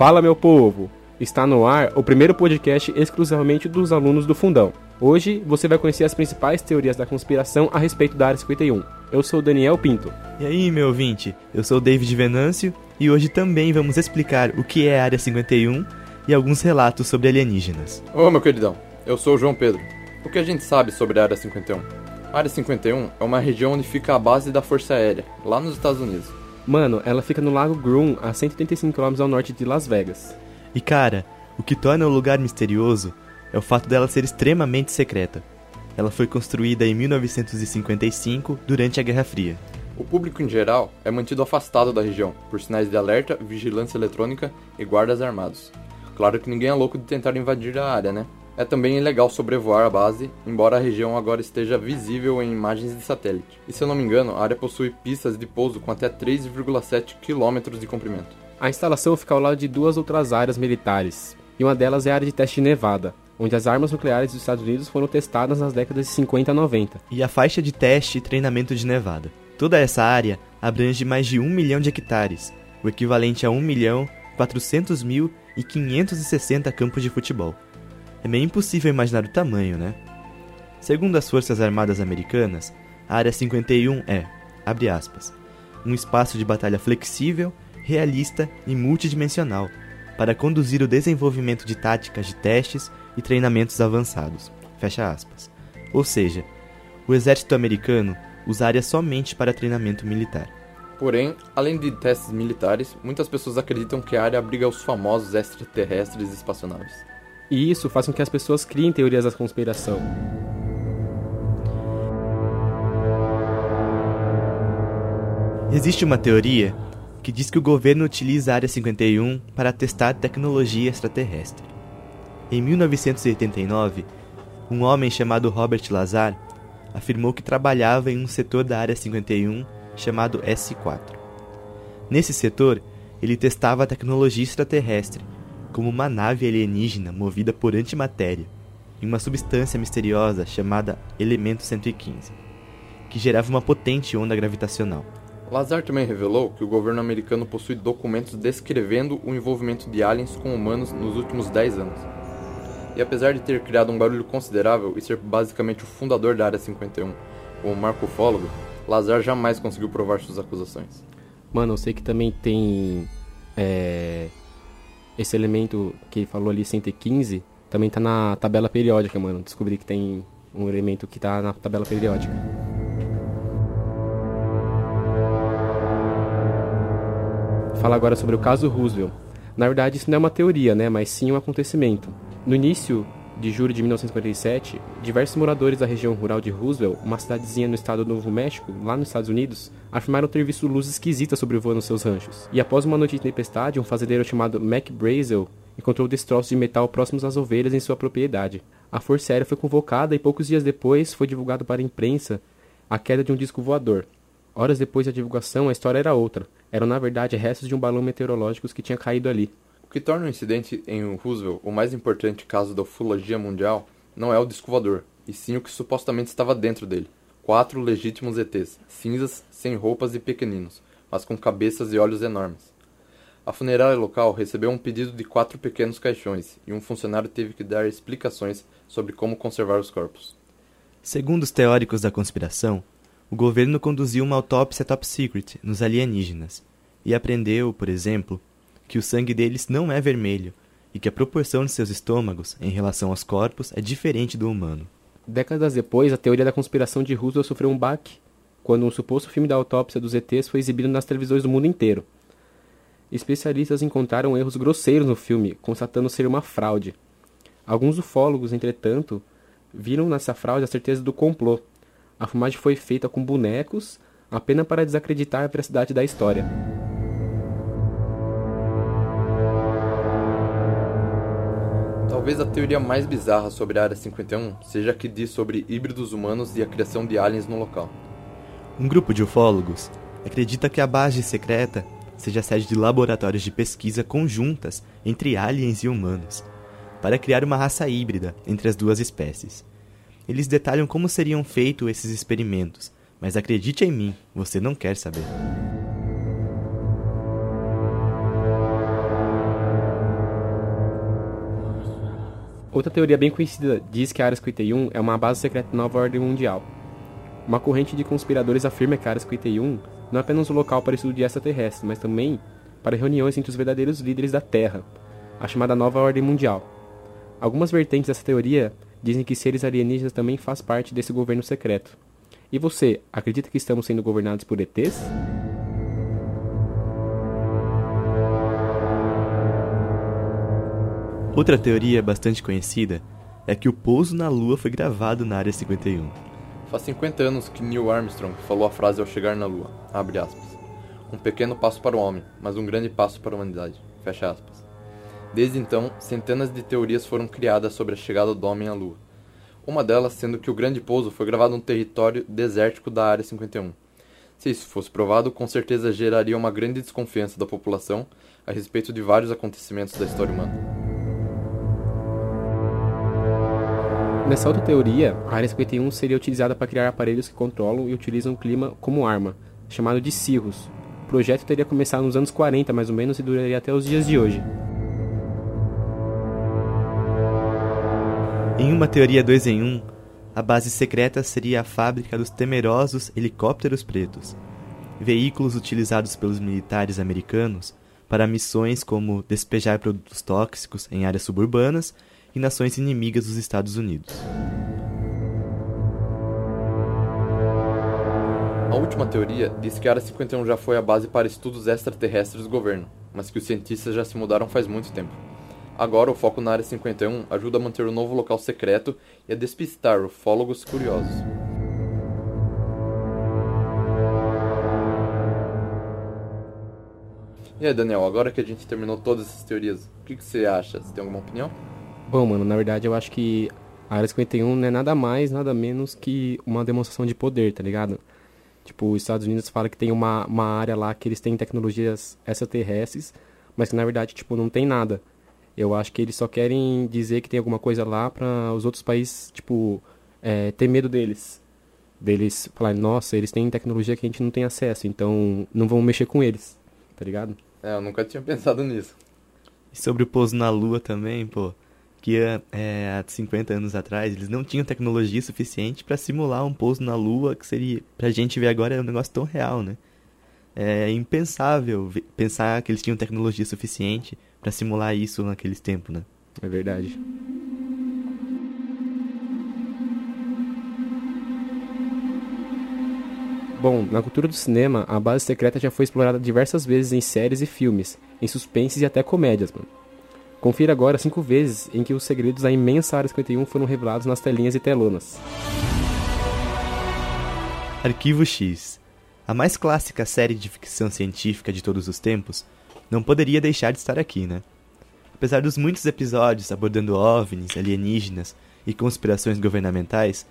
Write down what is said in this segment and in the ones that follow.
Fala, meu povo! Está no ar o primeiro podcast exclusivamente dos alunos do Fundão. Hoje você vai conhecer as principais teorias da conspiração a respeito da Área 51. Eu sou Daniel Pinto. E aí, meu ouvinte? Eu sou David Venâncio e hoje também vamos explicar o que é a Área 51 e alguns relatos sobre alienígenas. Ô, meu queridão, eu sou o João Pedro. O que a gente sabe sobre a Área 51? A Área 51 é uma região onde fica a base da Força Aérea, lá nos Estados Unidos. Mano, ela fica no Lago Groom, a 135 km ao norte de Las Vegas. E cara, o que torna o lugar misterioso é o fato dela ser extremamente secreta. Ela foi construída em 1955, durante a Guerra Fria. O público em geral é mantido afastado da região, por sinais de alerta, vigilância eletrônica e guardas armados. Claro que ninguém é louco de tentar invadir a área, né? É também ilegal sobrevoar a base, embora a região agora esteja visível em imagens de satélite. E se eu não me engano, a área possui pistas de pouso com até 3,7 km de comprimento. A instalação fica ao lado de duas outras áreas militares, e uma delas é a área de teste Nevada, onde as armas nucleares dos Estados Unidos foram testadas nas décadas de 50 a 90. E a faixa de teste e treinamento de Nevada. Toda essa área abrange mais de 1 milhão de hectares, o equivalente a 1 milhão 400 mil e 560 campos de futebol. É meio impossível imaginar o tamanho, né? Segundo as Forças Armadas Americanas, a Área 51 é, abre aspas, um espaço de batalha flexível, realista e multidimensional para conduzir o desenvolvimento de táticas de testes e treinamentos avançados. Fecha aspas. Ou seja, o exército americano usa área somente para treinamento militar. Porém, além de testes militares, muitas pessoas acreditam que a área abriga os famosos extraterrestres espaçonaves. E isso faz com que as pessoas criem teorias da conspiração. Existe uma teoria que diz que o governo utiliza a Área 51 para testar tecnologia extraterrestre. Em 1989, um homem chamado Robert Lazar afirmou que trabalhava em um setor da Área 51 chamado S4. Nesse setor, ele testava tecnologia extraterrestre como uma nave alienígena movida por antimatéria, em uma substância misteriosa chamada Elemento 115, que gerava uma potente onda gravitacional. Lazar também revelou que o governo americano possui documentos descrevendo o envolvimento de aliens com humanos nos últimos 10 anos. E apesar de ter criado um barulho considerável e ser basicamente o fundador da Área 51, como marcofólogo, Lazar jamais conseguiu provar suas acusações. Mano, eu sei que também tem é, esse elemento que ele falou ali, 115, também tá na tabela periódica, mano. Descobri que tem um elemento que tá na tabela periódica. Fala agora sobre o caso Roosevelt. Na verdade, isso não é uma teoria, né, mas sim um acontecimento. No início de julho de 1947, diversos moradores da região rural de Roosevelt, uma cidadezinha no estado do Novo México, lá nos Estados Unidos, afirmaram ter visto luzes esquisitas sobrevoando seus ranchos. E após uma noite de tempestade, um fazendeiro chamado Mac Brazel encontrou destroços de metal próximos às ovelhas em sua propriedade. A Força Aérea foi convocada e poucos dias depois foi divulgado para a imprensa a queda de um disco voador. Horas depois da divulgação, a história era outra. Eram, na verdade, restos de um balão meteorológico que tinha caído ali. O que torna o incidente em Roosevelt o mais importante caso da ufologia mundial não é o disco voador, e sim o que supostamente estava dentro dele. Quatro legítimos ETs, cinzas, sem roupas e pequeninos, mas com cabeças e olhos enormes. A funerária local recebeu um pedido de quatro pequenos caixões e um funcionário teve que dar explicações sobre como conservar os corpos. Segundo os teóricos da conspiração, o governo conduziu uma autópsia top secret nos alienígenas e aprendeu, por exemplo, que o sangue deles não é vermelho e que a proporção de seus estômagos em relação aos corpos é diferente do humano. Décadas depois, a teoria da conspiração de Roosevelt sofreu um baque quando um suposto filme da autópsia dos ETs foi exibido nas televisões do mundo inteiro. Especialistas encontraram erros grosseiros no filme, constatando ser uma fraude. Alguns ufólogos, entretanto, viram nessa fraude a certeza do complô a filmagem foi feita com bonecos apenas para desacreditar a veracidade da história. Talvez a teoria mais bizarra sobre a Área 51 seja a que diz sobre híbridos humanos e a criação de aliens no local. Um grupo de ufólogos acredita que a base secreta seja sede de laboratórios de pesquisa conjuntas entre aliens e humanos, para criar uma raça híbrida entre as duas espécies. Eles detalham como seriam feitos esses experimentos, mas acredite em mim, você não quer saber. Outra teoria bem conhecida diz que a Área 51 é uma base secreta da nova ordem mundial. Uma corrente de conspiradores afirma que a Área 51 não é apenas um local para estudo de extraterrestres, mas também para reuniões entre os verdadeiros líderes da Terra, a chamada nova ordem mundial. Algumas vertentes dessa teoria dizem que seres alienígenas também fazem parte desse governo secreto. E você, acredita que estamos sendo governados por ETs? Outra teoria bastante conhecida é que o pouso na Lua foi gravado na Área 51. Faz 50 anos que Neil Armstrong falou a frase ao chegar na Lua, Um pequeno passo para o homem, mas um grande passo para a humanidade, fecha aspas. Desde então, centenas de teorias foram criadas sobre a chegada do homem à Lua. Uma delas sendo que o grande pouso foi gravado no território desértico da Área 51. Se isso fosse provado, com certeza geraria uma grande desconfiança da população a respeito de vários acontecimentos da história humana. Nessa outra teoria, a Área 51 seria utilizada para criar aparelhos que controlam e utilizam o clima como arma, chamado de Cirrus. O projeto teria começado nos anos 40, mais ou menos, e duraria até os dias de hoje. Em uma teoria 2 em 1, um, a base secreta seria a fábrica dos temerosos helicópteros pretos, veículos utilizados pelos militares americanos para missões como despejar produtos tóxicos em áreas suburbanas e nações inimigas dos Estados Unidos. A última teoria diz que a Área 51 já foi a base para estudos extraterrestres do governo, mas que os cientistas já se mudaram faz muito tempo. Agora, o foco na Área 51 ajuda a manter o novo local secreto e a despistar ufólogos curiosos. E aí, Daniel, agora que a gente terminou todas essas teorias, o que, que você acha? Você tem alguma opinião? Bom, mano, na verdade eu acho que a Área 51 não é nada mais, nada menos que uma demonstração de poder, tá ligado? Tipo, os Estados Unidos falam que tem uma, uma área lá que eles têm tecnologias extraterrestres, mas que na verdade, tipo, não tem nada. Eu acho que eles só querem dizer que tem alguma coisa lá para os outros países, tipo, é, ter medo deles. Deles falarem, nossa, eles têm tecnologia que a gente não tem acesso, então não vamos mexer com eles, tá ligado? É, eu nunca tinha pensado nisso. E sobre o pouso na Lua também, pô que é, há 50 anos atrás eles não tinham tecnologia suficiente para simular um pouso na Lua, que seria, pra gente ver agora, é um negócio tão real, né? É impensável pensar que eles tinham tecnologia suficiente para simular isso naqueles tempos, né? É verdade. Bom, na cultura do cinema, a base secreta já foi explorada diversas vezes em séries e filmes, em suspenses e até comédias, mano. Confira agora cinco vezes em que os segredos da imensa Área 51 foram revelados nas telinhas e telonas. Arquivo X. A mais clássica série de ficção científica de todos os tempos não poderia deixar de estar aqui, né? Apesar dos muitos episódios abordando OVNIs, alienígenas e conspirações governamentais,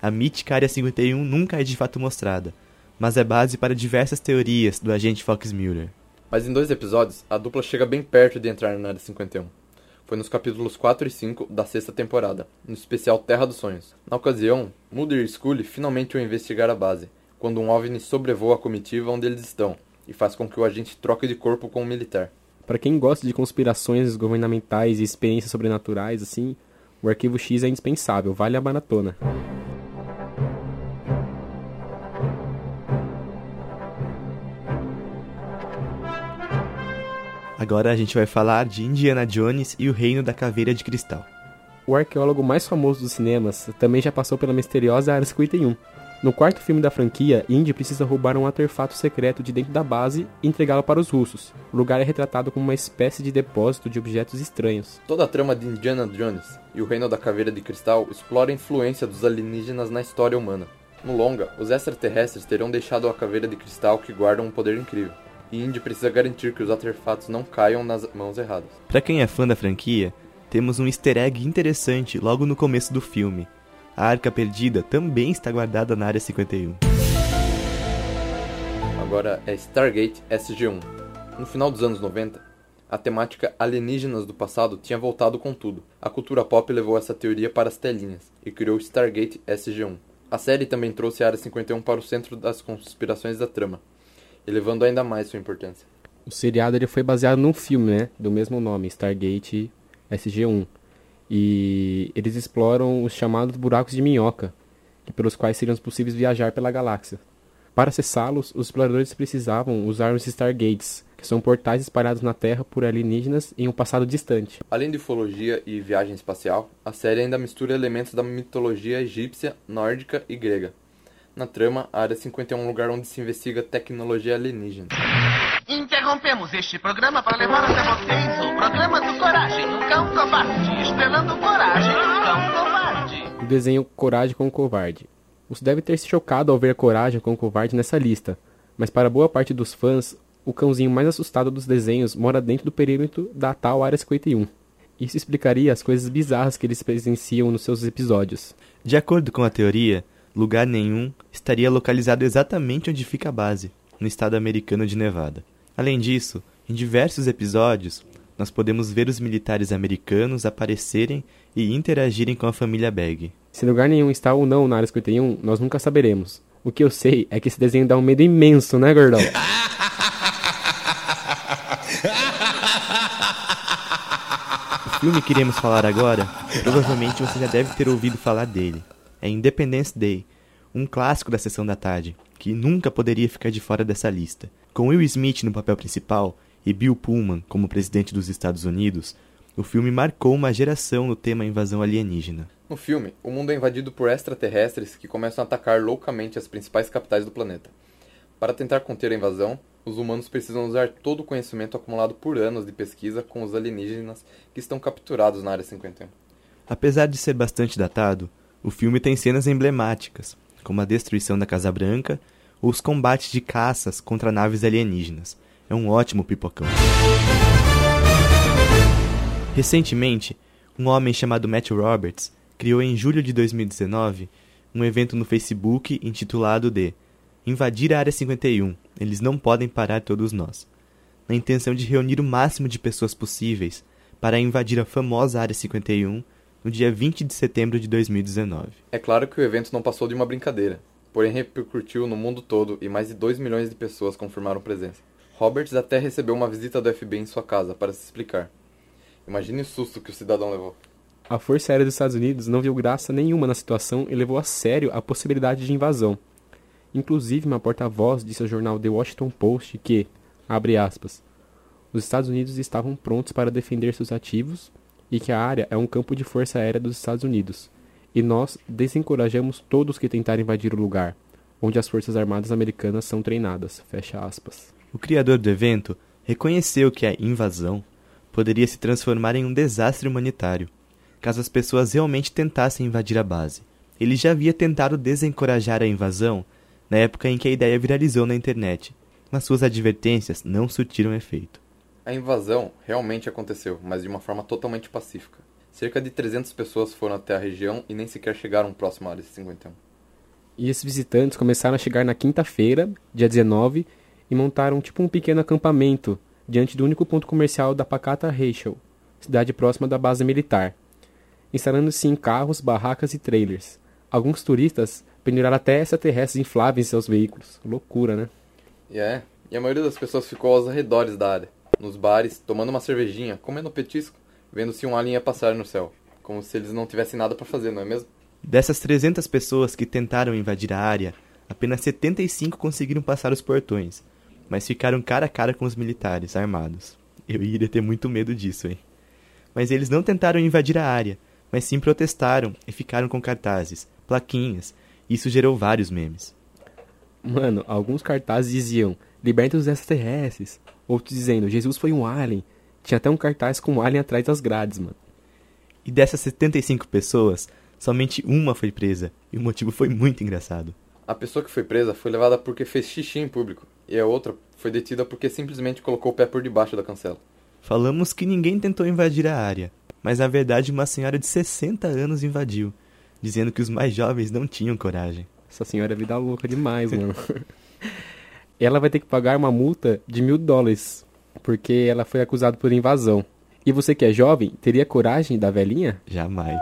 a mítica Área 51 nunca é de fato mostrada, mas é base para diversas teorias do agente Fox Mulder. Mas em dois episódios, a dupla chega bem perto de entrar na Área 51. Foi nos capítulos 4 e 5 da sexta temporada, no especial Terra dos Sonhos. Na ocasião, Mulder e Scully finalmente vão investigar a base, quando um OVNI sobrevoa a comitiva onde eles estão, e faz com que o agente troque de corpo com o militar. Para quem gosta de conspirações governamentais e experiências sobrenaturais, assim, o Arquivo X é indispensável, vale a maratona. Agora a gente vai falar de Indiana Jones e o Reino da Caveira de Cristal. O arqueólogo mais famoso dos cinemas também já passou pela misteriosa Área 51. No quarto filme da franquia, Indy precisa roubar um artefato secreto de dentro da base e entregá-lo para os russos. O lugar é retratado como uma espécie de depósito de objetos estranhos. Toda a trama de Indiana Jones e o Reino da Caveira de Cristal explora a influência dos alienígenas na história humana. No longa, os extraterrestres terão deixado a Caveira de Cristal que guarda um poder incrível e Indy precisa garantir que os artefatos não caiam nas mãos erradas. Para quem é fã da franquia, temos um easter egg interessante logo no começo do filme. A Arca Perdida também está guardada na Área 51. Agora é Stargate SG-1. No final dos anos 90, a temática alienígenas do passado tinha voltado com tudo. A cultura pop levou essa teoria para as telinhas e criou Stargate SG-1. A série também trouxe a Área 51 para o centro das conspirações da trama, elevando ainda mais sua importância. O seriado ele foi baseado num filme, né, do mesmo nome, Stargate SG-1. E eles exploram os chamados buracos de minhoca, pelos quais seriam possíveis viajar pela galáxia. Para acessá-los, os exploradores precisavam usar os Stargates, que são portais espalhados na Terra por alienígenas em um passado distante. Além de ufologia e viagem espacial, a série ainda mistura elementos da mitologia egípcia, nórdica e grega. Na trama, a Área 51 é um lugar onde se investiga tecnologia alienígena. Interrompemos este programa para levar até vocês o programa do Coragem, o Cão Covarde, estrelando Coragem, o Cão Covarde. O desenho Coragem com o Covarde. Você deve ter se chocado ao ver Coragem com o Covarde nessa lista, mas para boa parte dos fãs, o cãozinho mais assustado dos desenhos mora dentro do perímetro da tal Área 51. Isso explicaria as coisas bizarras que eles presenciam nos seus episódios. De acordo com a teoria, lugar nenhum estaria localizado exatamente onde fica a base, no estado americano de Nevada. Além disso, em diversos episódios, nós podemos ver os militares americanos aparecerem e interagirem com a família Bag. Se lugar nenhum está ou não na Área 51, nós nunca saberemos. O que eu sei é que esse desenho dá um medo imenso, né, gordão? O filme que iremos falar agora, provavelmente você já deve ter ouvido falar dele. É Independence Day, um clássico da sessão da tarde, que nunca poderia ficar de fora dessa lista. Com Will Smith no papel principal e Bill Pullman como presidente dos Estados Unidos, o filme marcou uma geração no tema invasão alienígena. No filme, o mundo é invadido por extraterrestres que começam a atacar loucamente as principais capitais do planeta. Para tentar conter a invasão, os humanos precisam usar todo o conhecimento acumulado por anos de pesquisa com os alienígenas que estão capturados na Área 51. Apesar de ser bastante datado, o filme tem cenas emblemáticas, como a destruição da Casa Branca ou os combates de caças contra naves alienígenas. É um ótimo pipocão. Recentemente, um homem chamado Matt Roberts criou em julho de 2019 um evento no Facebook intitulado de Invadir a Área 51, eles não podem parar todos nós, na intenção de reunir o máximo de pessoas possíveis para invadir a famosa Área 51 no dia 20 de setembro de 2019. É claro que o evento não passou de uma brincadeira, porém repercutiu no mundo todo e mais de 2 milhões de pessoas confirmaram presença. Roberts até recebeu uma visita do FBI em sua casa para se explicar. Imagine o susto que o cidadão levou. A Força Aérea dos Estados Unidos não viu graça nenhuma na situação e levou a sério a possibilidade de invasão. Inclusive, uma porta-voz disse ao jornal The Washington Post que, abre aspas, os Estados Unidos estavam prontos para defender seus ativos e que a área é um campo de força aérea dos Estados Unidos, e nós desencorajamos todos que tentarem invadir o lugar, onde as forças armadas americanas são treinadas. Fecha aspas. O criador do evento reconheceu que a invasão poderia se transformar em um desastre humanitário, caso as pessoas realmente tentassem invadir a base. Ele já havia tentado desencorajar a invasão na época em que a ideia viralizou na internet, mas suas advertências não surtiram efeito. A invasão realmente aconteceu, mas de uma forma totalmente pacífica. Cerca de 300 pessoas foram até a região e nem sequer chegaram próximo à área 51. E esses visitantes começaram a chegar na quinta-feira, dia 19, e montaram tipo um pequeno acampamento diante do único ponto comercial da Pacata Rachel, cidade próxima da base militar, instalando-se em carros, barracas e trailers. Alguns turistas penduraram até extraterrestres infláveis em seus veículos. Loucura, né? E é, e a maioria das pessoas ficou aos arredores da área, nos bares, tomando uma cervejinha, comendo petisco, vendo se um alien ia passar no céu, como se eles não tivessem nada para fazer, não é mesmo? Dessas 300 pessoas que tentaram invadir a área, apenas 75 conseguiram passar os portões, mas ficaram cara a cara com os militares armados. Eu iria ter muito medo disso, hein? Mas eles não tentaram invadir a área, mas sim protestaram e ficaram com cartazes, plaquinhas. Isso gerou vários memes. Mano, alguns cartazes diziam: Liberta os extraterrestres. Outros dizendo: Jesus foi um alien. Tinha até um cartaz com um alien atrás das grades, mano. E dessas 75 pessoas, somente uma foi presa. E o motivo foi muito engraçado. A pessoa que foi presa foi levada porque fez xixi em público. E a outra foi detida porque simplesmente colocou o pé por debaixo da cancela. Falamos que ninguém tentou invadir a área, mas na verdade uma senhora de 60 anos invadiu, dizendo que os mais jovens não tinham coragem. Essa senhora é vida louca demais, mano. ela vai ter que pagar uma multa de mil dólares, porque ela foi acusada por invasão. E você que é jovem, teria coragem da velhinha? Jamais.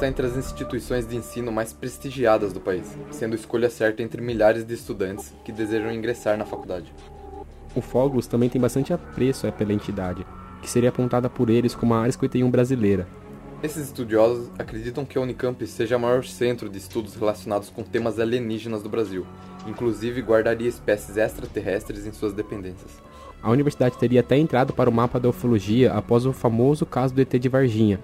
Está entre as instituições de ensino mais prestigiadas do país, sendo escolha certa entre milhares de estudantes que desejam ingressar na faculdade. O Fogos também tem bastante apreço pela entidade, que seria apontada por eles como a Área 51 brasileira. Esses estudiosos acreditam que a Unicamp seja o maior centro de estudos relacionados com temas alienígenas do Brasil, inclusive guardaria espécies extraterrestres em suas dependências. A universidade teria até entrado para o mapa da ufologia após o famoso caso do ET de Varginha,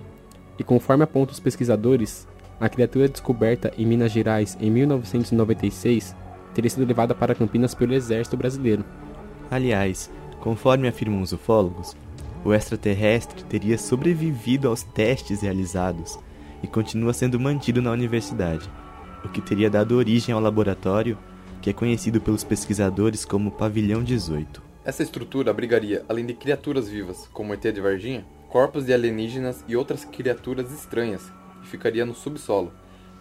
e conforme apontam os pesquisadores, a criatura descoberta em Minas Gerais em 1996 teria sido levada para Campinas pelo exército brasileiro. Aliás, conforme afirmam os ufólogos, o extraterrestre teria sobrevivido aos testes realizados e continua sendo mantido na universidade, o que teria dado origem ao laboratório que é conhecido pelos pesquisadores como Pavilhão 18. Essa estrutura abrigaria, além de criaturas vivas, como o ET de Varginha, corpos de alienígenas e outras criaturas estranhas, que ficaria no subsolo,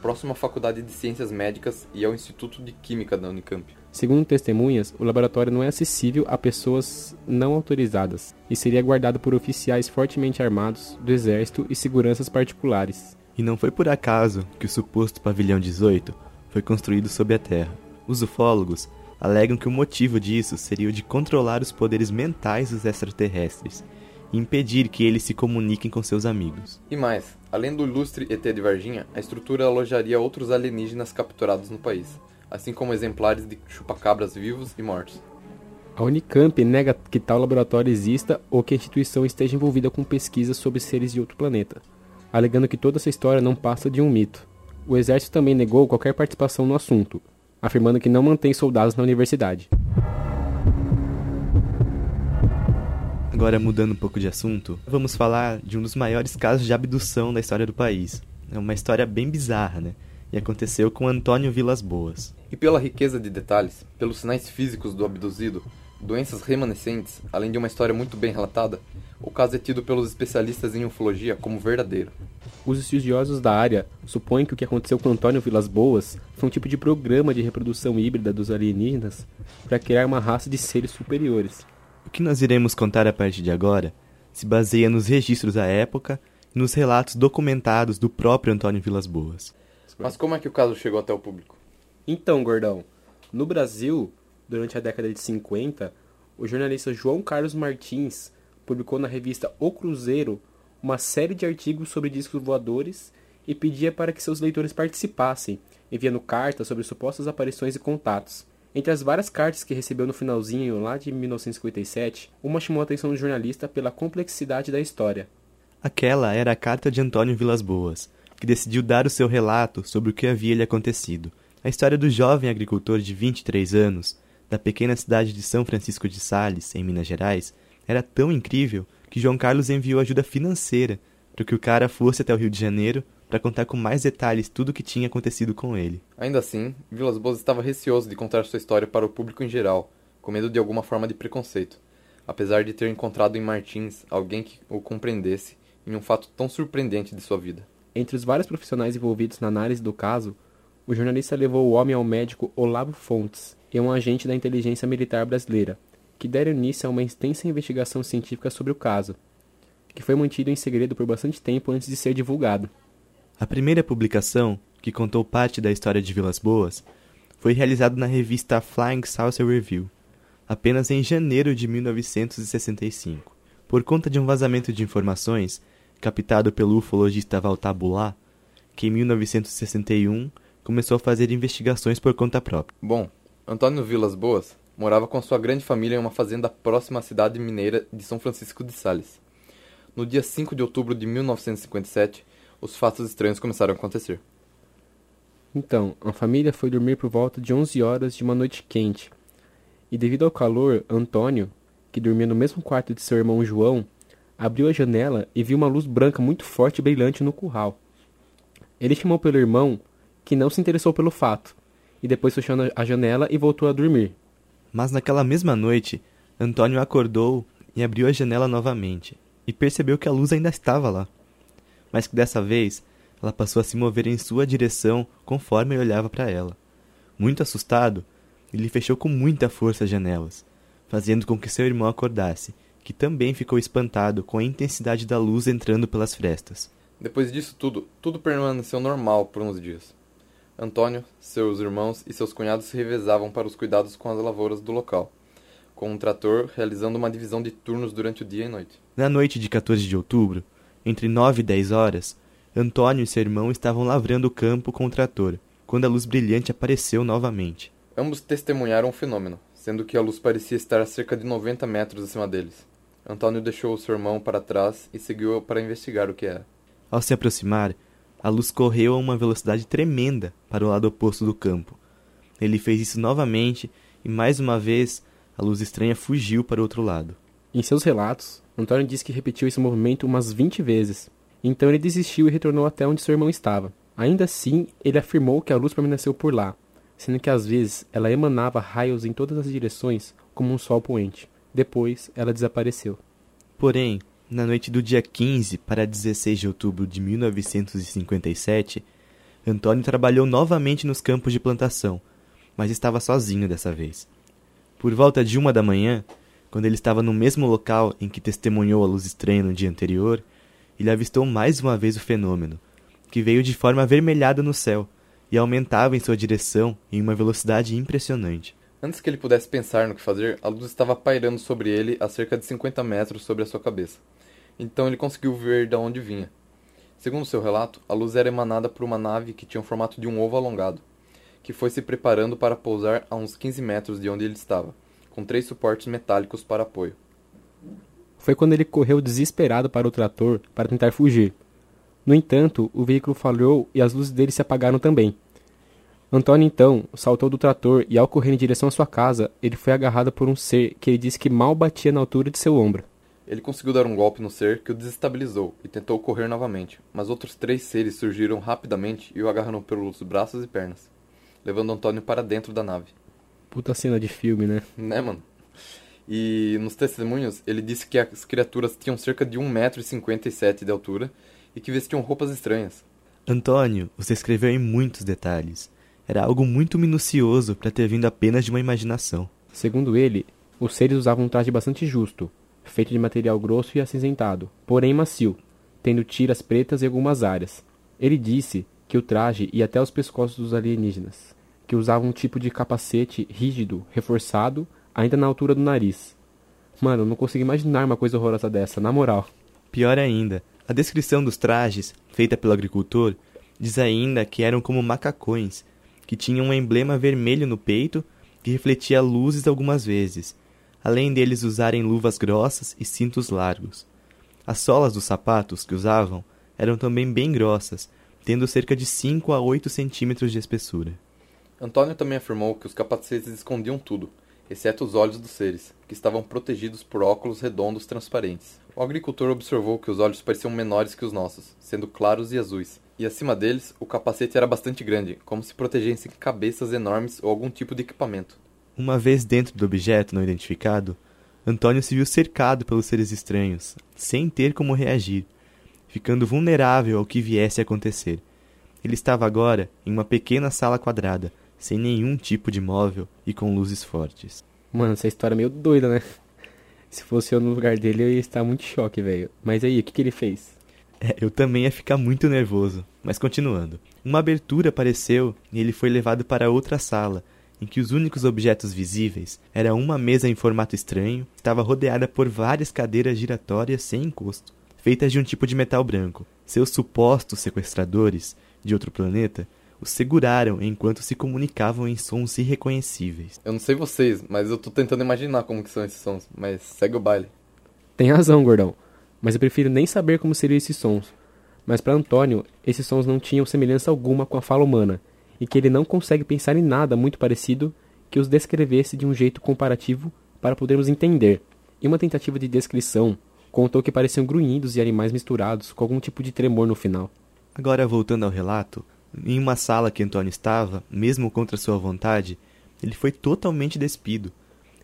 próximo à Faculdade de Ciências Médicas e ao Instituto de Química da Unicamp. Segundo testemunhas, o laboratório não é acessível a pessoas não autorizadas e seria guardado por oficiais fortemente armados do exército e seguranças particulares. E não foi por acaso que o suposto pavilhão 18 foi construído sob a terra. Os ufólogos alegam que o motivo disso seria o de controlar os poderes mentais dos extraterrestres e impedir que eles se comuniquem com seus amigos. E mais, além do ilustre ET de Varginha, a estrutura alojaria outros alienígenas capturados no país assim como exemplares de chupacabras vivos e mortos. A Unicamp nega que tal laboratório exista ou que a instituição esteja envolvida com pesquisas sobre seres de outro planeta, alegando que toda essa história não passa de um mito. O exército também negou qualquer participação no assunto, afirmando que não mantém soldados na universidade. Agora, mudando um pouco de assunto, vamos falar de um dos maiores casos de abdução da história do país. É uma história bem bizarra, né? e aconteceu com Antônio Vilas Boas. E pela riqueza de detalhes, pelos sinais físicos do abduzido, doenças remanescentes, além de uma história muito bem relatada, o caso é tido pelos especialistas em ufologia como verdadeiro. Os estudiosos da área supõem que o que aconteceu com Antônio Vilas Boas foi um tipo de programa de reprodução híbrida dos alienígenas para criar uma raça de seres superiores. O que nós iremos contar a partir de agora se baseia nos registros da época e nos relatos documentados do próprio Antônio Vilas Boas. Mas como é que o caso chegou até o público? Então, gordão, no Brasil, durante a década de 50, o jornalista João Carlos Martins publicou na revista O Cruzeiro uma série de artigos sobre discos voadores e pedia para que seus leitores participassem, enviando cartas sobre supostas aparições e contatos. Entre as várias cartas que recebeu no finalzinho lá de 1957, uma chamou a atenção do jornalista pela complexidade da história. Aquela era a carta de Antônio Vilas Boas, que decidiu dar o seu relato sobre o que havia lhe acontecido. A história do jovem agricultor de 23 anos, da pequena cidade de São Francisco de Sales, em Minas Gerais, era tão incrível que João Carlos enviou ajuda financeira para que o cara fosse até o Rio de Janeiro para contar com mais detalhes tudo o que tinha acontecido com ele. Ainda assim, Vilas Boas estava receoso de contar sua história para o público em geral, com medo de alguma forma de preconceito, apesar de ter encontrado em Martins alguém que o compreendesse em um fato tão surpreendente de sua vida. Entre os vários profissionais envolvidos na análise do caso, o jornalista levou o homem ao médico Olavo Fontes e um agente da inteligência militar brasileira, que deram início a uma extensa investigação científica sobre o caso, que foi mantido em segredo por bastante tempo antes de ser divulgado. A primeira publicação, que contou parte da história de Vilas Boas, foi realizada na revista Flying Saucer Review, apenas em janeiro de 1965. Por conta de um vazamento de informações, captado pelo ufologista Valtabulá, que em 1961 começou a fazer investigações por conta própria. Bom, Antônio Vilas Boas morava com sua grande família em uma fazenda próxima à cidade mineira de São Francisco de Sales. No dia 5 de outubro de 1957, os fatos estranhos começaram a acontecer. Então, a família foi dormir por volta de 11 horas de uma noite quente. E devido ao calor, Antônio, que dormia no mesmo quarto de seu irmão João, abriu a janela e viu uma luz branca muito forte e brilhante no curral. Ele chamou pelo irmão, que não se interessou pelo fato, e depois fechou a janela e voltou a dormir. Mas naquela mesma noite, Antônio acordou e abriu a janela novamente, e percebeu que a luz ainda estava lá. Mas que dessa vez ela passou a se mover em sua direção conforme ele olhava para ela. Muito assustado, ele fechou com muita força as janelas, fazendo com que seu irmão acordasse que também ficou espantado com a intensidade da luz entrando pelas frestas. Depois disso tudo, tudo permaneceu normal por uns dias. Antônio, seus irmãos e seus cunhados se revezavam para os cuidados com as lavouras do local, com um trator realizando uma divisão de turnos durante o dia e noite. Na noite de 14 de outubro, entre 9 e 10 horas, Antônio e seu irmão estavam lavrando o campo com o trator, quando a luz brilhante apareceu novamente. Ambos testemunharam o fenômeno, sendo que a luz parecia estar a cerca de 90 metros acima deles. Antônio deixou o seu irmão para trás e seguiu para investigar o que era. Ao se aproximar, a luz correu a uma velocidade tremenda para o lado oposto do campo. Ele fez isso novamente e mais uma vez a luz estranha fugiu para o outro lado. Em seus relatos, Antônio disse que repetiu esse movimento umas 20 vezes. Então ele desistiu e retornou até onde seu irmão estava. Ainda assim, ele afirmou que a luz permaneceu por lá, sendo que às vezes ela emanava raios em todas as direções, como um sol poente. Depois, ela desapareceu. Porém, na noite do dia 15 para 16 de outubro de 1957, Antônio trabalhou novamente nos campos de plantação, mas estava sozinho dessa vez. Por volta de uma da manhã, quando ele estava no mesmo local em que testemunhou a luz estranha no dia anterior, ele avistou mais uma vez o fenômeno, que veio de forma avermelhada no céu e aumentava em sua direção em uma velocidade impressionante. Antes que ele pudesse pensar no que fazer, a luz estava pairando sobre ele a cerca de 50 metros sobre a sua cabeça. Então ele conseguiu ver de onde vinha. Segundo seu relato, a luz era emanada por uma nave que tinha o formato de um ovo alongado, que foi se preparando para pousar a uns 15 metros de onde ele estava, com três suportes metálicos para apoio. Foi quando ele correu desesperado para o trator para tentar fugir. No entanto, o veículo falhou e as luzes dele se apagaram também. Antônio então saltou do trator e, ao correr em direção à sua casa, ele foi agarrado por um ser que ele disse que mal batia na altura de seu ombro. Ele conseguiu dar um golpe no ser que o desestabilizou e tentou correr novamente, mas outros três seres surgiram rapidamente e o agarraram pelos braços e pernas, levando Antônio para dentro da nave. Puta cena de filme, né? Né, mano? E nos testemunhos, ele disse que as criaturas tinham cerca de 1,57m de altura e que vestiam roupas estranhas. Antônio os descreveu em muitos detalhes. Era algo muito minucioso para ter vindo apenas de uma imaginação. Segundo ele, os seres usavam um traje bastante justo, feito de material grosso e acinzentado, porém macio, tendo tiras pretas em algumas áreas. Ele disse que o traje ia até os pescoços dos alienígenas, que usavam um tipo de capacete rígido, reforçado, ainda na altura do nariz. Mano, eu não consigo imaginar uma coisa horrorosa dessa, na moral. Pior ainda, a descrição dos trajes, feita pelo agricultor, diz ainda que eram como macacões, que tinham um emblema vermelho no peito que refletia luzes algumas vezes, além deles usarem luvas grossas e cintos largos. As solas dos sapatos que usavam eram também bem grossas, tendo cerca de 5 a 8 centímetros de espessura. Antônio também afirmou que os capacetes escondiam tudo, exceto os olhos dos seres, que estavam protegidos por óculos redondos transparentes. O agricultor observou que os olhos pareciam menores que os nossos, sendo claros e azuis, e acima deles o capacete era bastante grande, como se protegessem cabeças enormes ou algum tipo de equipamento. Uma vez dentro do objeto não identificado, Antônio se viu cercado pelos seres estranhos, sem ter como reagir, ficando vulnerável ao que viesse a acontecer. Ele estava agora em uma pequena sala quadrada, sem nenhum tipo de móvel e com luzes fortes. Mano, essa história é meio doida, né? Se fosse eu no lugar dele, eu ia estar muito em choque, velho. Mas aí, o que, que ele fez? É, eu também ia ficar muito nervoso. Mas continuando. Uma abertura apareceu e ele foi levado para outra sala, em que os únicos objetos visíveis era uma mesa em formato estranho, que estava rodeada por várias cadeiras giratórias sem encosto, feitas de um tipo de metal branco. Seus supostos sequestradores, de outro planeta, os seguraram enquanto se comunicavam em sons irreconhecíveis. Eu não sei vocês, mas eu tô tentando imaginar como que são esses sons, mas segue o baile. Tem razão, gordão. Mas eu prefiro nem saber como seriam esses sons. Mas para Antônio, esses sons não tinham semelhança alguma com a fala humana, e que ele não consegue pensar em nada muito parecido que os descrevesse de um jeito comparativo para podermos entender. Em uma tentativa de descrição, contou que pareciam grunhidos e animais misturados com algum tipo de tremor no final. Agora, voltando ao relato, em uma sala que Antônio estava, mesmo contra sua vontade, ele foi totalmente despido.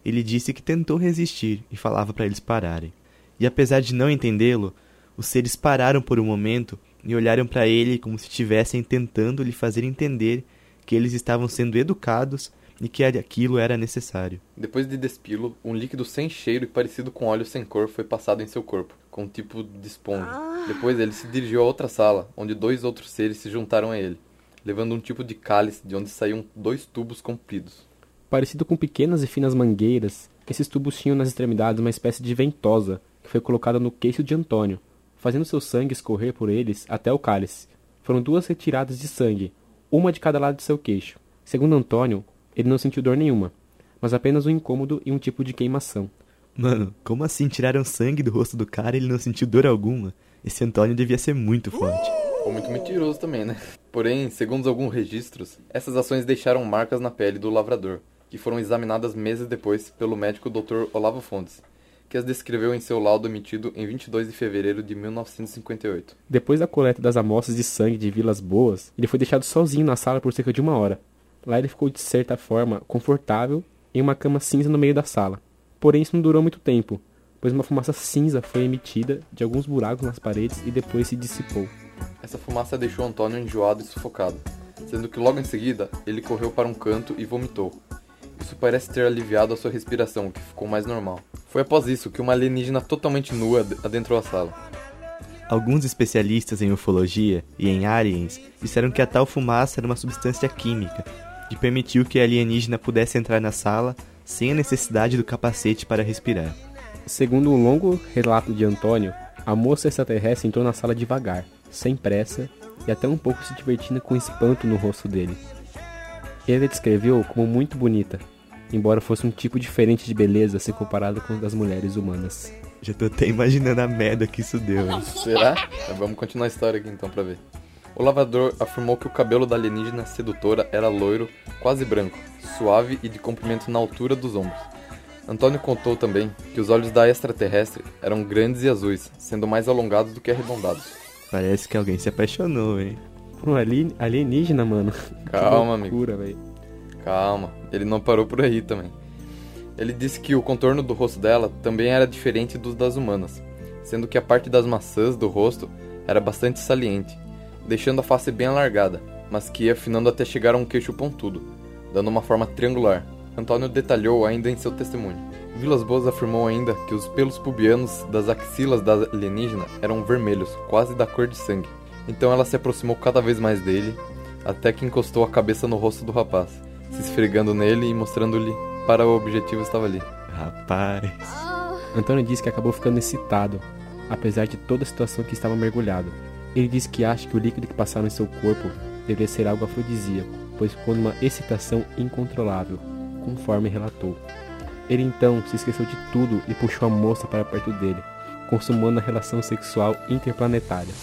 Ele disse que tentou resistir e falava para eles pararem. E apesar de não entendê-lo, os seres pararam por um momento e olharam para ele como se estivessem tentando lhe fazer entender que eles estavam sendo educados e que aquilo era necessário. Depois de despilo, um líquido sem cheiro e parecido com óleo sem cor foi passado em seu corpo. Com um tipo de esponja. Depois ele se dirigiu a outra sala, onde dois outros seres se juntaram a ele, levando um tipo de cálice de onde saíam dois tubos compridos. Parecido com pequenas e finas mangueiras, esses tubos tinham nas extremidades uma espécie de ventosa que foi colocada no queixo de Antônio, fazendo seu sangue escorrer por eles até o cálice. Foram duas retiradas de sangue, uma de cada lado de seu queixo. Segundo Antônio, ele não sentiu dor nenhuma, mas apenas um incômodo e um tipo de queimação. Mano, como assim tiraram sangue do rosto do cara e ele não sentiu dor alguma? Esse Antônio devia ser muito forte. Ou muito mentiroso também, né? Porém, segundo alguns registros, essas ações deixaram marcas na pele do lavrador, que foram examinadas meses depois pelo médico Dr. Olavo Fontes, que as descreveu em seu laudo emitido em 22 de fevereiro de 1958. Depois da coleta das amostras de sangue de Vilas Boas, ele foi deixado sozinho na sala por cerca de uma hora. Lá ele ficou, de certa forma, confortável em uma cama cinza no meio da sala. Porém, isso não durou muito tempo, pois uma fumaça cinza foi emitida de alguns buracos nas paredes e depois se dissipou. Essa fumaça deixou Antônio enjoado e sufocado, sendo que logo em seguida ele correu para um canto e vomitou. Isso parece ter aliviado a sua respiração, que ficou mais normal. Foi após isso que uma alienígena totalmente nua adentrou a sala. Alguns especialistas em ufologia e em aliens disseram que a tal fumaça era uma substância química que permitiu que a alienígena pudesse entrar na sala sem a necessidade do capacete para respirar. Segundo um longo relato de Antônio, a moça extraterrestre entrou na sala devagar, sem pressa e até um pouco se divertindo com espanto no rosto dele. Ele a descreveu como muito bonita, embora fosse um tipo diferente de beleza se comparado com as das mulheres humanas. Já tô até imaginando a merda que isso deu. hein? Será? Vamos continuar a história aqui então pra ver. O lavrador afirmou que o cabelo da alienígena sedutora era loiro, quase branco, suave e de comprimento na altura dos ombros. Antônio contou também que os olhos da extraterrestre eram grandes e azuis, sendo mais alongados do que arredondados. Parece que alguém se apaixonou, hein? Por um ali- alienígena, mano. Calma, que amigo. loucura, velho. Calma, ele não parou por aí também. Ele disse que o contorno do rosto dela também era diferente dos das humanas, sendo que a parte das maçãs do rosto era bastante saliente, deixando a face bem alargada, mas que ia afinando até chegar a um queixo pontudo, dando uma forma triangular. Antônio detalhou ainda em seu testemunho. Vilas Boas afirmou ainda que os pelos pubianos das axilas da alienígena eram vermelhos, quase da cor de sangue. Então ela se aproximou cada vez mais dele, até que encostou a cabeça no rosto do rapaz, se esfregando nele e mostrando-lhe para o objetivo estava ali. Rapaz. Antônio disse que acabou ficando excitado, apesar de toda a situação que estava mergulhado. Ele disse que acha que o líquido que passaram em seu corpo deveria ser algo afrodisíaco, pois ficou numa excitação incontrolável, conforme relatou. Ele então se esqueceu de tudo e puxou a moça para perto dele, consumando a relação sexual interplanetária.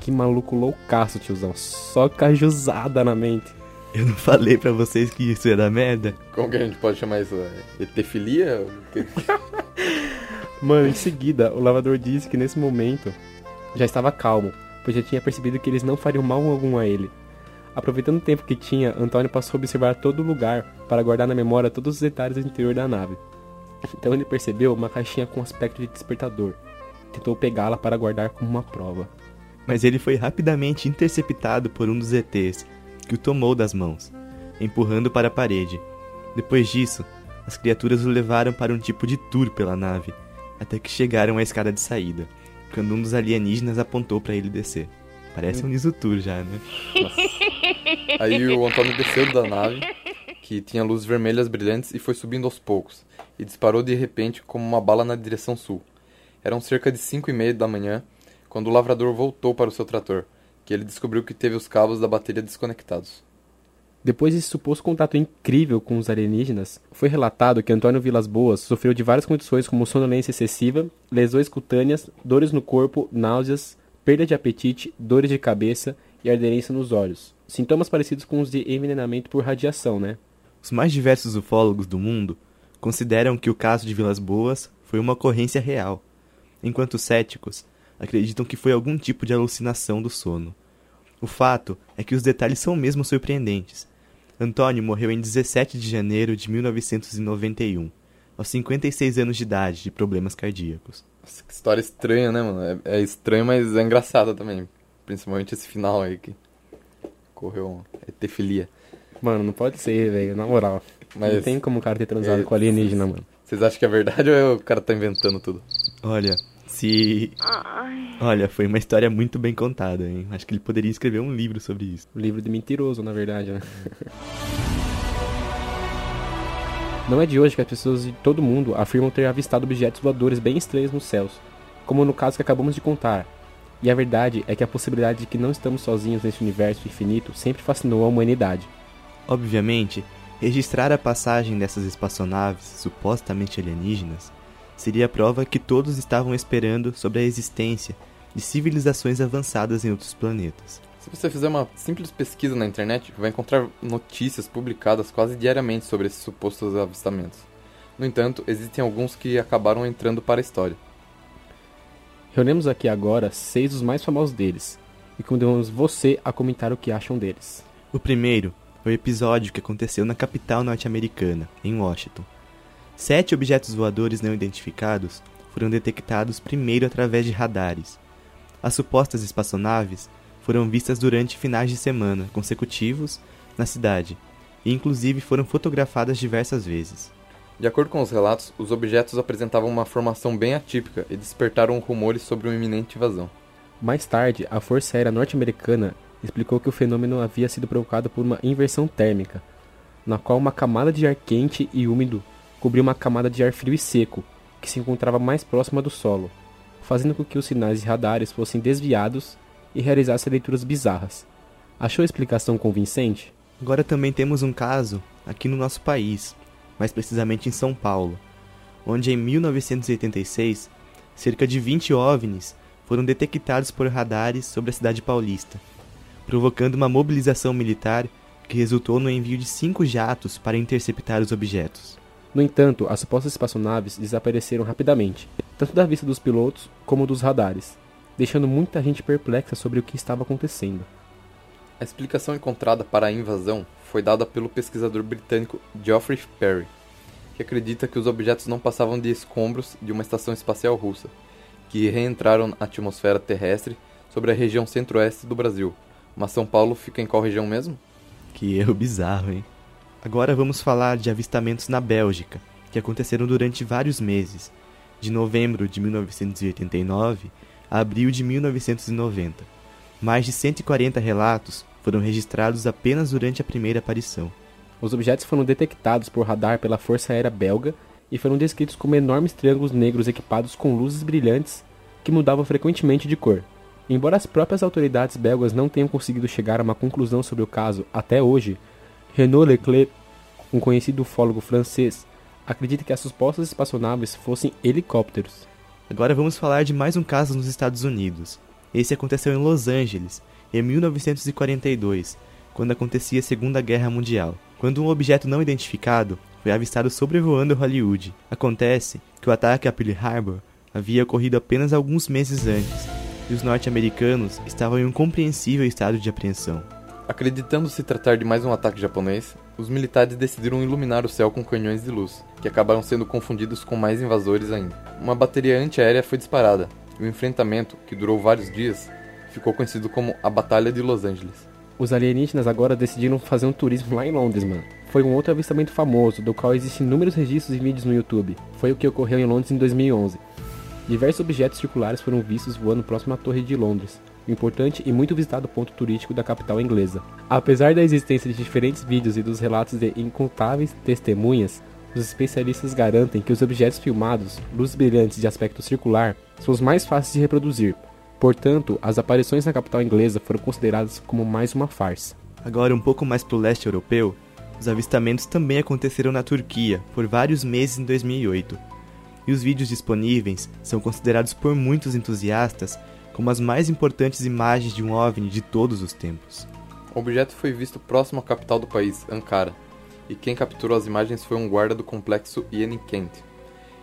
Que maluco loucaço, tiozão, só cajuzada na mente. Eu não falei pra vocês que isso ia dar merda? Como que a gente pode chamar isso? É Etefilia? Mano, em seguida, o lavador disse que nesse momento já estava calmo, pois já tinha percebido que eles não fariam mal algum a ele. Aproveitando o tempo que tinha, Antônio passou a observar todo o lugar para guardar na memória todos os detalhes do interior da nave. Então ele percebeu uma caixinha com aspecto de despertador. Tentou pegá-la para guardar como uma prova. Mas ele foi rapidamente interceptado por um dos ETs, que o tomou das mãos, empurrando para a parede. Depois disso, as criaturas o levaram para um tipo de tour pela nave, até que chegaram à escada de saída, quando um dos alienígenas apontou para ele descer. Parece um Nisotour já, né? Aí o Antônio desceu da nave, que tinha luzes vermelhas brilhantes, e foi subindo aos poucos, e disparou de repente como uma bala na direção sul. Eram cerca de cinco e meia da manhã, quando o lavrador voltou para o seu trator, que ele descobriu que teve os cabos da bateria desconectados. Depois desse suposto contato incrível com os alienígenas, foi relatado que Antônio Vilas Boas sofreu de várias condições como sonolência excessiva, lesões cutâneas, dores no corpo, náuseas, perda de apetite, dores de cabeça e aderência nos olhos. Sintomas parecidos com os de envenenamento por radiação, né? Os mais diversos ufólogos do mundo consideram que o caso de Vilas Boas foi uma ocorrência real, enquanto céticos acreditam que foi algum tipo de alucinação do sono. O fato é que os detalhes são mesmo surpreendentes. Antônio morreu em 17 de janeiro de 1991, aos 56 anos de idade, de problemas cardíacos. Nossa, que história estranha, né, mano? É, é estranho, mas é engraçada também. Principalmente esse final aí que correu etefilia. Mano, não pode ser, velho, na moral. Mas Não tem como o cara ter transado é, com alienígena, mano. vocês acham que é verdade ou o cara tá inventando tudo? Olha, Se. Olha, foi uma história muito bem contada, hein? Acho que ele poderia escrever um livro sobre isso. Um livro de mentiroso, na verdade, né? Não é de hoje que as pessoas de todo mundo afirmam ter avistado objetos voadores bem estranhos nos céus, como no caso que acabamos de contar. E a verdade é que a possibilidade de que não estamos sozinhos nesse universo infinito sempre fascinou a humanidade. Obviamente, registrar a passagem dessas espaçonaves supostamente alienígenas seria a prova que todos estavam esperando sobre a existência de civilizações avançadas em outros planetas. Se você fizer uma simples pesquisa na internet, vai encontrar notícias publicadas quase diariamente sobre esses supostos avistamentos. No entanto, existem alguns que acabaram entrando para a história. Reunimos aqui agora seis dos mais famosos deles e convidamos você a comentar o que acham deles. O primeiro foi o episódio que aconteceu na capital norte-americana, em Washington. Sete objetos voadores não identificados foram detectados primeiro através de radares. As supostas espaçonaves foram vistas durante finais de semana consecutivos na cidade e, inclusive, foram fotografadas diversas vezes. De acordo com os relatos, os objetos apresentavam uma formação bem atípica e despertaram rumores sobre uma iminente invasão. Mais tarde, a Força Aérea Norte-Americana explicou que o fenômeno havia sido provocado por uma inversão térmica, na qual uma camada de ar quente e úmido cobriu uma camada de ar frio e seco, que se encontrava mais próxima do solo, fazendo com que os sinais de radares fossem desviados e realizassem leituras bizarras. Achou a explicação convincente? Agora também temos um caso aqui no nosso país, mais precisamente em São Paulo, onde em 1986 cerca de 20 OVNIs foram detectados por radares sobre a cidade paulista, provocando uma mobilização militar que resultou no envio de cinco jatos para interceptar os objetos. No entanto, as supostas espaçonaves desapareceram rapidamente, tanto da vista dos pilotos como dos radares, deixando muita gente perplexa sobre o que estava acontecendo. A explicação encontrada para a invasão foi dada pelo pesquisador britânico Geoffrey Perry, que acredita que os objetos não passavam de escombros de uma estação espacial russa, que reentraram na atmosfera terrestre sobre a região centro-oeste do Brasil. Mas São Paulo fica em qual região mesmo? Que erro bizarro, hein? Agora vamos falar de avistamentos na Bélgica, que aconteceram durante vários meses, de novembro de 1989 a abril de 1990. Mais de 140 relatos foram registrados apenas durante a primeira aparição. Os objetos foram detectados por radar pela Força Aérea Belga e foram descritos como enormes triângulos negros equipados com luzes brilhantes que mudavam frequentemente de cor. Embora as próprias autoridades belgas não tenham conseguido chegar a uma conclusão sobre o caso até hoje, Renaud Leclerc, um conhecido ufólogo francês, acredita que as supostas espaçonaves fossem helicópteros. Agora vamos falar de mais um caso nos Estados Unidos. Esse aconteceu em Los Angeles, em 1942, quando acontecia a Segunda Guerra Mundial, quando um objeto não identificado foi avistado sobrevoando Hollywood. Acontece que o ataque a Pearl Harbor havia ocorrido apenas alguns meses antes, e os norte-americanos estavam em um compreensível estado de apreensão. Acreditando se tratar de mais um ataque japonês, os militares decidiram iluminar o céu com canhões de luz, que acabaram sendo confundidos com mais invasores ainda. Uma bateria antiaérea foi disparada, e o enfrentamento, que durou vários dias, ficou conhecido como a Batalha de Los Angeles. Os alienígenas agora decidiram fazer um turismo lá em Londres, mano. Foi um outro avistamento famoso, do qual existem inúmeros registros e vídeos no YouTube. Foi o que ocorreu em Londres em 2011. Diversos objetos circulares foram vistos voando próximo à Torre de Londres, importante e muito visitado ponto turístico da capital inglesa. Apesar da existência de diferentes vídeos e dos relatos de incontáveis testemunhas, os especialistas garantem que os objetos filmados, luzes brilhantes de aspecto circular, são os mais fáceis de reproduzir. Portanto, as aparições na capital inglesa foram consideradas como mais uma farsa. Agora, um pouco mais para o leste europeu, os avistamentos também aconteceram na Turquia por vários meses em 2008. E os vídeos disponíveis são considerados por muitos entusiastas como as mais importantes imagens de um OVNI de todos os tempos. O objeto foi visto próximo à capital do país, Ankara, e quem capturou as imagens foi um guarda do complexo Ian Kent,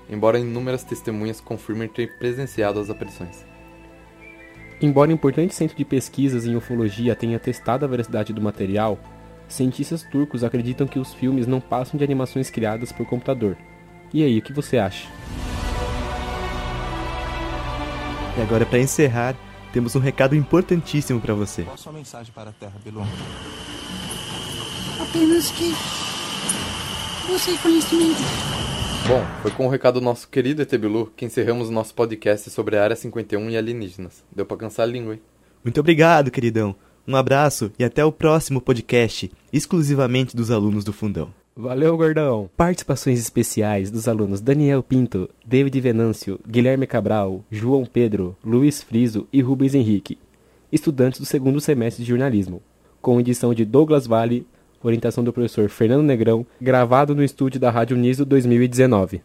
embora inúmeras testemunhas confirmem ter presenciado as aparições. Embora um importante centro de pesquisas em ufologia tenha testado a veracidade do material, cientistas turcos acreditam que os filmes não passam de animações criadas por computador. E aí, o que você acha? E agora, para encerrar, temos um recado importantíssimo para você. Qual a sua mensagem para a Terra, Bilu? Apenas que busque conhecimento. Bom, foi com o recado do nosso querido Etebilu que encerramos o nosso podcast sobre a Área 51 e alienígenas. Deu pra cansar a língua, hein? Muito obrigado, queridão. Um abraço e até o próximo podcast, exclusivamente dos alunos do Fundão. Valeu, gordão! Participações especiais dos alunos Daniel Pinto, David Venâncio, Guilherme Cabral, João Pedro, Luiz Friso e Rubens Henrique, estudantes do segundo semestre de jornalismo, com edição de Douglas Vale, orientação do professor Fernando Negrão, gravado no estúdio da Rádio Niso 2019.